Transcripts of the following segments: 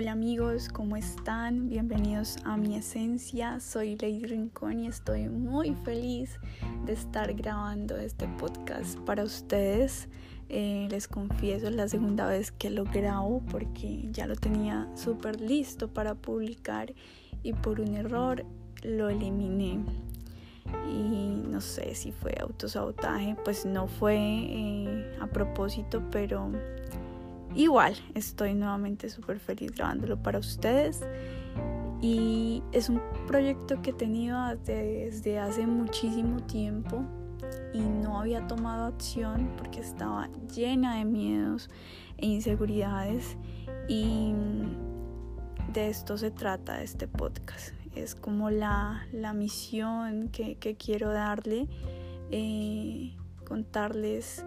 Hola amigos, ¿cómo están? Bienvenidos a mi esencia. Soy Lady Rincón y estoy muy feliz de estar grabando este podcast para ustedes. Eh, les confieso, es la segunda vez que lo grabo porque ya lo tenía súper listo para publicar y por un error lo eliminé. Y no sé si fue autosabotaje, pues no fue eh, a propósito, pero Igual, estoy nuevamente súper feliz grabándolo para ustedes. Y es un proyecto que he tenido desde hace muchísimo tiempo y no había tomado acción porque estaba llena de miedos e inseguridades. Y de esto se trata este podcast. Es como la, misión que, quiero darle, eh, contarles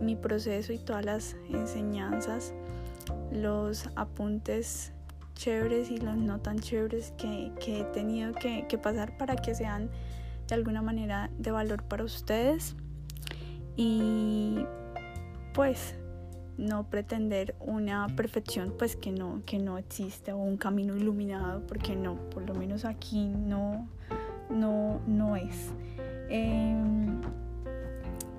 mi proceso y todas las enseñanzas, los apuntes chéveres y los no tan chéveres que, he tenido que, pasar para que sean de alguna manera de valor para ustedes. Y pues no pretender una perfección pues que no que no existe o un camino iluminado porque no por lo menos aquí no no no es. Em,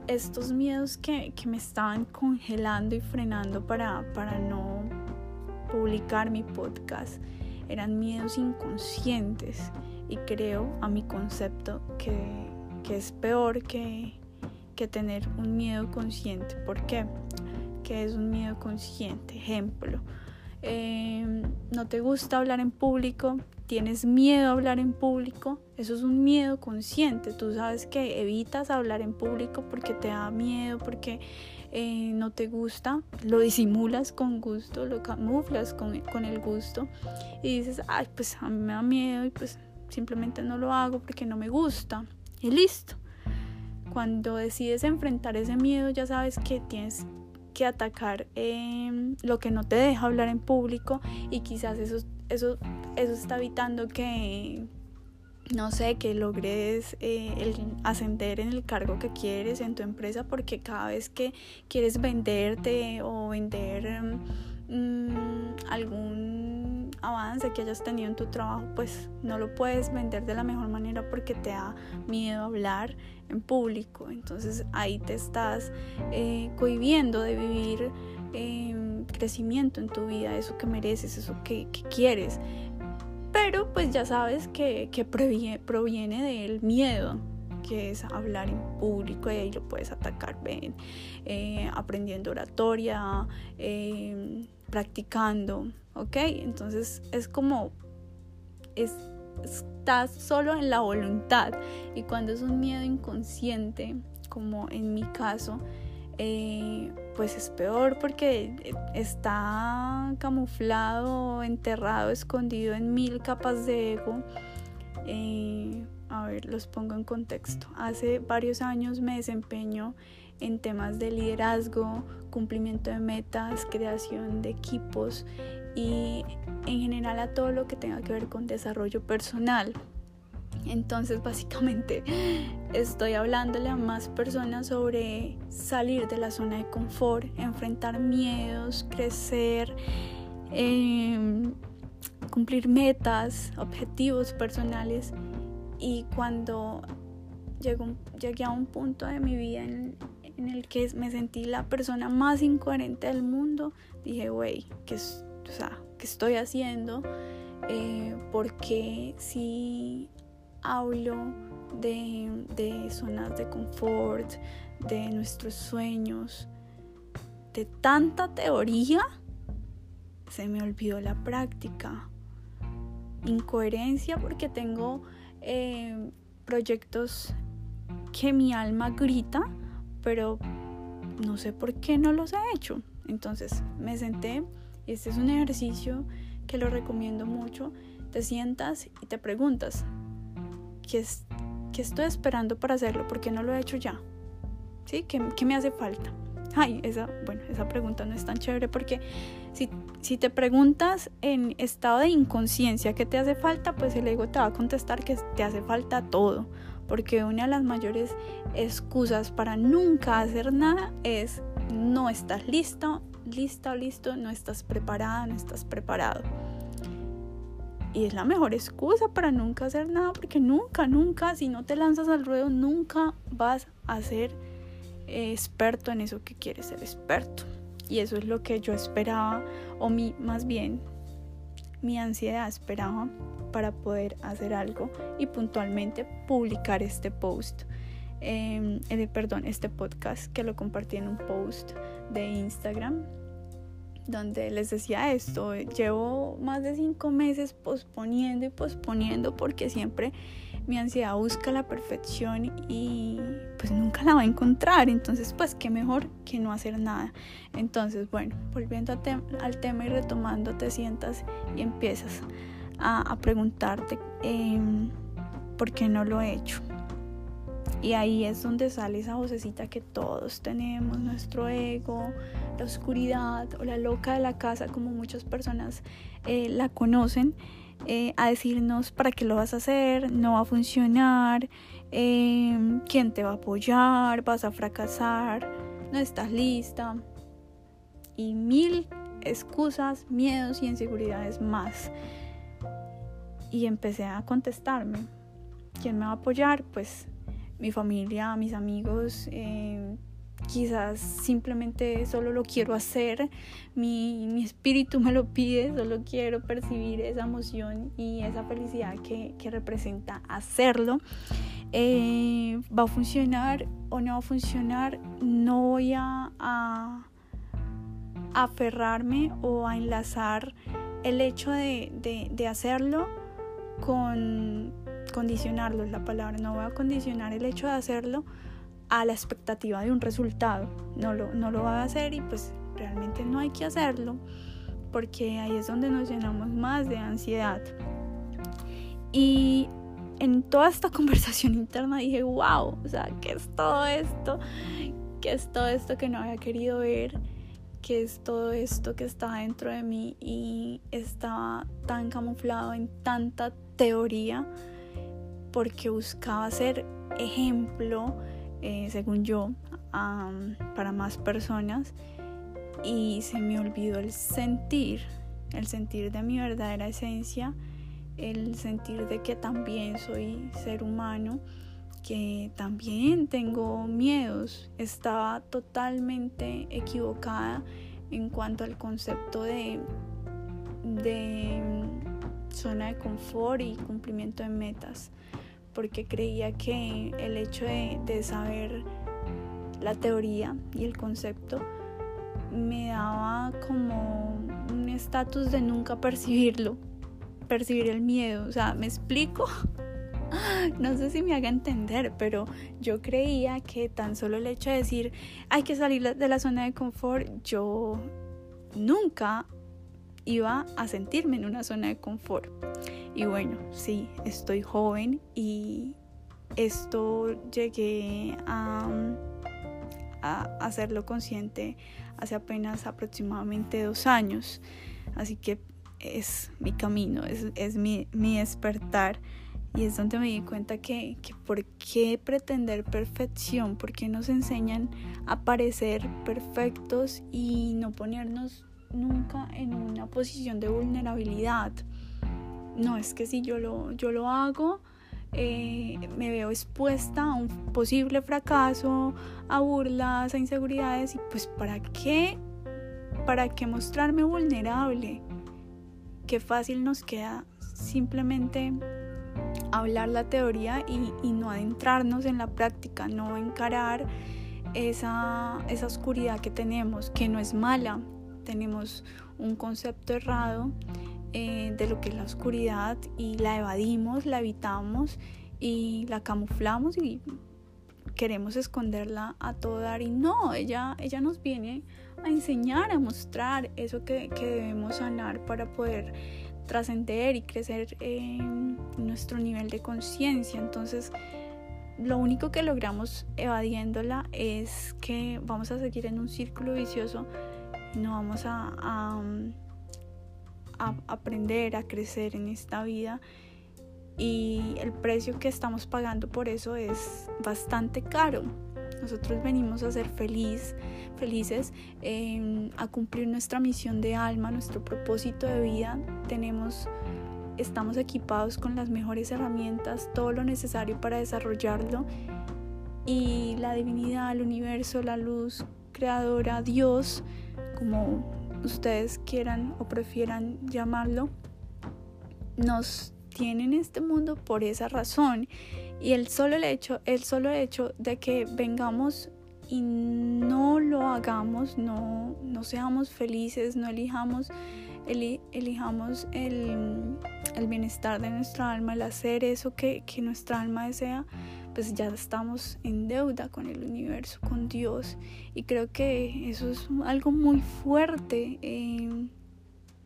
estos miedos que, me estaban congelando y frenando para, para no publicar mi podcast eran miedos inconscientes y creo a mi concepto que, es peor que, que, tener un miedo consciente. ¿Por qué? Que es un miedo consciente. Ejemplo, eh, no te gusta hablar en público, tienes miedo a hablar en público, eso es un miedo consciente. Tú sabes que evitas hablar en público porque te da miedo, porque eh, no te gusta, lo disimulas con gusto, lo camuflas con, con el gusto y dices, ay, pues a mí me da miedo y pues simplemente no lo hago porque no me gusta y listo. Cuando decides enfrentar ese miedo ya sabes que tienes que atacar em, lo que no te deja hablar en público y quizás eso eso, eso está evitando que, no sé, que logres eh, ascender en el cargo que quieres en tu empresa porque cada vez que quieres venderte o vender mm, algún avance que hayas tenido en tu trabajo, pues no lo puedes vender de la mejor manera porque te da miedo hablar en público. Entonces ahí te estás eh, cohibiendo de vivir. Eh, crecimiento en tu vida, eso que mereces, eso que, quieres. Pero pues ya sabes que, proviene, del miedo, que es hablar en público y ahí lo puedes atacar, ven, eh, aprendiendo oratoria, em, practicando, ¿ok? Entonces es como, estás solo en la voluntad y cuando es un miedo inconsciente, como en mi caso, eh, pues es peor porque está camuflado, enterrado, escondido en mil capas de ego. Eh, a ver, los pongo en contexto. Hace varios años me desempeño en temas de liderazgo, cumplimiento de metas, creación de equipos y en general a todo lo que tenga que ver con desarrollo personal. Entonces básicamente estoy hablándole a más personas sobre salir de la zona de confort, enfrentar miedos, crecer, em, cumplir metas, objetivos personales. Y cuando llegué a un punto de mi vida en, el que me sentí la persona más incoherente del mundo, dije, güey, ¿qué, ¿qué estoy haciendo? Eh, porque si hablo de, zonas de confort, de nuestros sueños, de tanta teoría, se me olvidó la práctica. Incoherencia porque tengo eh, proyectos que mi alma grita, pero no sé por qué no los he hecho. Entonces me senté y este es un ejercicio que lo recomiendo mucho. Te sientas y te preguntas, ¿qué, estoy esperando para hacerlo? ¿Por qué no lo he hecho ya? ¿Sí? ¿Qué, me hace falta? Ay, esa, bueno, esa pregunta no es tan chévere porque si, si te preguntas en estado de inconsciencia qué te hace falta, pues el ego te va a contestar que te hace falta todo. Porque una de las mayores excusas para nunca hacer nada es no estás listo, lista listo, no estás preparada, no estás preparado. y es la mejor excusa para nunca hacer nada, porque nunca, nunca, si no te lanzas al ruedo, nunca vas a ser eh, experto en eso que quieres ser experto. Y eso es lo que yo esperaba, o mi, más bien, mi ansiedad esperaba para poder hacer algo y puntualmente publicar este post. Eh, perdón, este podcast que lo compartí en un post de Instagram donde les decía esto, llevo más de cinco meses posponiendo y posponiendo porque siempre mi ansiedad busca la perfección y pues nunca la va a encontrar, entonces pues qué mejor que no hacer nada. Entonces bueno, volviendo al tema y retomando, te sientas y empiezas a, preguntarte em, por qué no lo he hecho. Y ahí es donde sale esa vocecita que todos tenemos, nuestro ego, la oscuridad o la loca de la casa, como muchas personas eh, la conocen, eh, a decirnos para qué lo vas a hacer, no va a funcionar, em, quién te va a apoyar, vas a fracasar, no estás lista. Y mil excusas, miedos y inseguridades más. Y empecé a contestarme. ¿Quién me va a apoyar? Pues mi familia, mis amigos, eh, quizás simplemente solo lo quiero hacer, mi, espíritu me lo pide, solo quiero percibir esa emoción y esa felicidad que, representa hacerlo. Eh, ¿Va a funcionar o no va a funcionar? No voy a, a aferrarme o a enlazar el hecho de, de hacerlo con condicionarlo es la palabra, no voy a condicionar el hecho de hacerlo a la expectativa de un resultado, no lo, no lo va a hacer y pues realmente no hay que hacerlo porque ahí es donde nos llenamos más de ansiedad. Y en toda esta conversación interna dije, wow, o sea, ¿qué es todo esto? ¿Qué es todo esto que no había querido ver? ¿Qué es todo esto que está dentro de mí y estaba tan camuflado en tanta teoría? porque buscaba ser ejemplo, eh, según yo, para más personas y se me olvidó el sentir, el sentir de mi verdadera esencia, el sentir de que también soy ser humano, que también tengo miedos. Estaba totalmente equivocada en cuanto al concepto de, de zona de confort y cumplimiento de metas porque creía que el hecho de, saber la teoría y el concepto me daba como un estatus de nunca percibirlo, percibir el miedo, o sea, ¿me explico? No sé si me haga entender, pero yo creía que tan solo el hecho de decir hay que salir de la zona de confort, yo nunca iba a sentirme en una zona de confort. Y bueno, sí, estoy joven y esto llegué a, a hacerlo consciente hace apenas aproximadamente dos años. Así que es mi camino, es, mi, despertar. Y es donde me di cuenta que, que por qué pretender perfección, por qué nos enseñan a parecer perfectos y no ponernos nunca en una posición de vulnerabilidad. No, es que si yo lo, yo lo hago, eh, me veo expuesta a un posible fracaso, a burlas, a inseguridades y pues ¿para qué? ¿Para qué mostrarme vulnerable? Qué fácil nos queda simplemente hablar la teoría y, y no adentrarnos en la práctica, no encarar esa, esa oscuridad que tenemos, que no es mala, tenemos un concepto errado eh, de lo que es la oscuridad y la evadimos, la evitamos y la camuflamos y queremos esconderla a todo dar y no, ella, ella nos viene a enseñar, a mostrar eso que, que debemos sanar para poder trascender y crecer nuestro nivel de conciencia. Entonces, lo único que logramos evadiéndola es que vamos a seguir en un círculo vicioso no vamos a, a, aprender a crecer en esta vida y el precio que estamos pagando por eso es bastante caro. Nosotros venimos a ser feliz, felices, em, a cumplir nuestra misión de alma, nuestro propósito de vida. Tenemos estamos equipados con las mejores herramientas, todo lo necesario para desarrollarlo y la divinidad, el universo, la luz creadora, Dios, como ustedes quieran o prefieran llamarlo, nos tiene en este mundo por esa razón. Y el solo hecho, el solo hecho de que vengamos y no lo hagamos, no, no seamos felices, no elijamos, elijamos el, el, bienestar de nuestra alma, el hacer eso que, que nuestra alma desea, pues ya estamos en deuda con el universo, con Dios. Y creo que eso es algo muy fuerte. Eh,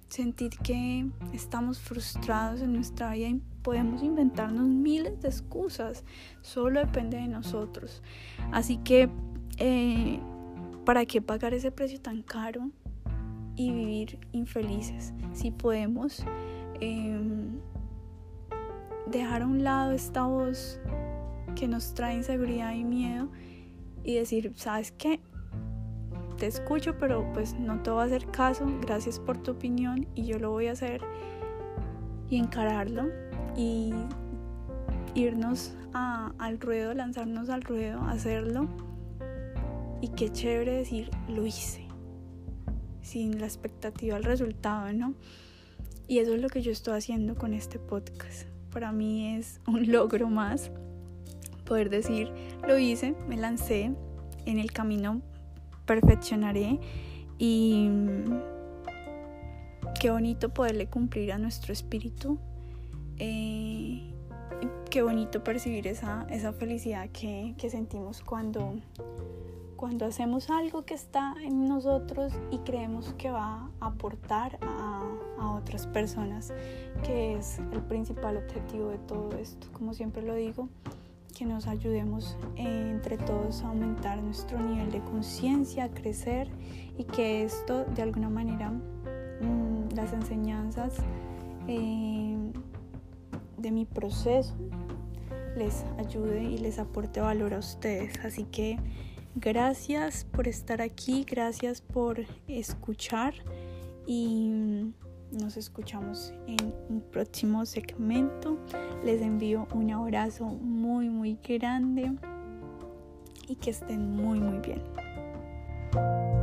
sentir que estamos frustrados en nuestra vida y podemos inventarnos miles de excusas. Solo depende de nosotros. Así que, eh, ¿para qué pagar ese precio tan caro y vivir infelices? Si podemos em, dejar a un lado esta voz que nos trae inseguridad y miedo y decir, ¿sabes qué? Te escucho, pero pues no te voy a hacer caso, gracias por tu opinión y yo lo voy a hacer y encararlo y irnos al ruedo, lanzarnos al ruedo, hacerlo y qué chévere decir, lo hice, sin la expectativa al resultado, ¿no? Y eso es lo que yo estoy haciendo con este podcast. Para mí es un logro más poder decir, lo hice, me lancé, en el camino perfeccionaré y qué bonito poderle cumplir a nuestro espíritu. Eh, qué bonito percibir esa, esa felicidad que, que, sentimos cuando, cuando hacemos algo que está en nosotros y creemos que va a aportar a, a otras personas, que es el principal objetivo de todo esto. Como siempre lo digo, que nos ayudemos entre todos a aumentar nuestro nivel de conciencia, a crecer y que esto de alguna manera mm, las enseñanzas eh, de mi proceso les ayude y les aporte valor a ustedes. Así que gracias por estar aquí, gracias por escuchar y nos escuchamos en un próximo segmento. Les envío un abrazo muy, muy grande y que estén muy, muy bien.